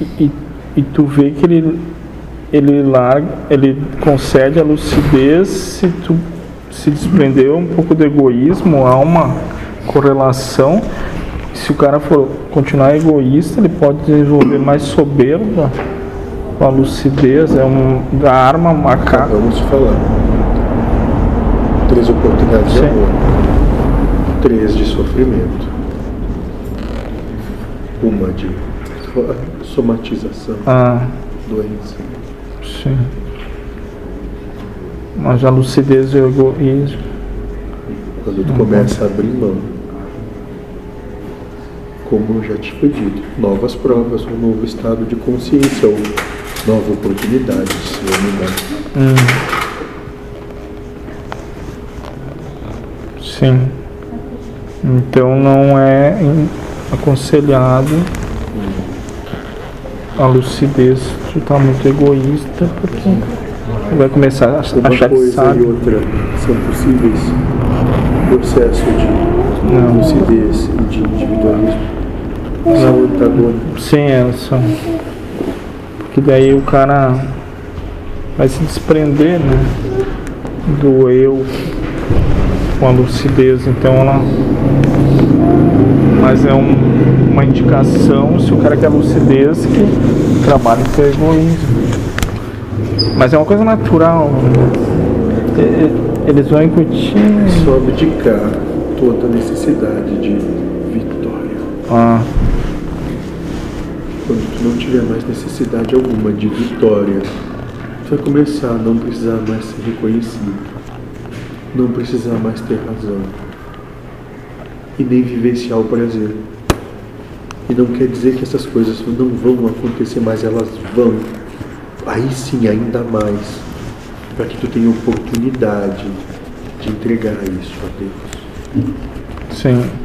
E, e tu vê que ele, ele larga, ele concede a lucidez se tu se desprendeu um pouco do egoísmo, há uma correlação. Se o cara for continuar egoísta, ele pode desenvolver mais soberba com a lucidez, é um, da arma macaca. Vamos falar. Três oportunidades de Sim. amor. Três de sofrimento. Uma de somatização, Ah, doença. sim. Mas a lucidez e o egoísmo. Quando tu começa a abrir mão, como já te foi dito, novas provas, um novo estado de consciência ou nova oportunidade de se. Hum. Sim. Então não é aconselhado a lucidez. Tu tá muito egoísta porque vai começar a Uma achar que coisa e sabe. outra são possíveis processo de Não. lucidez e de individualismo. São antagônicos. Sim, é só. Porque daí o cara vai se desprender, né? Do eu com a lucidez. Então ela. Mas é um- uma indicação se o cara quer lucidez que trabalha com egoísmo. Mas é uma coisa natural. né? E- e- Eles vão incutir. Só abdicar toda necessidade de vitória. Ah, Quando tu não tiver mais necessidade alguma de vitória, tu vai começar a não precisar mais ser reconhecido, não precisar mais ter razão e nem vivenciar o prazer. E não quer dizer que essas coisas não vão acontecer, mas elas vão. Aí sim, ainda mais, para que tu tenha oportunidade de entregar isso a Deus. sim.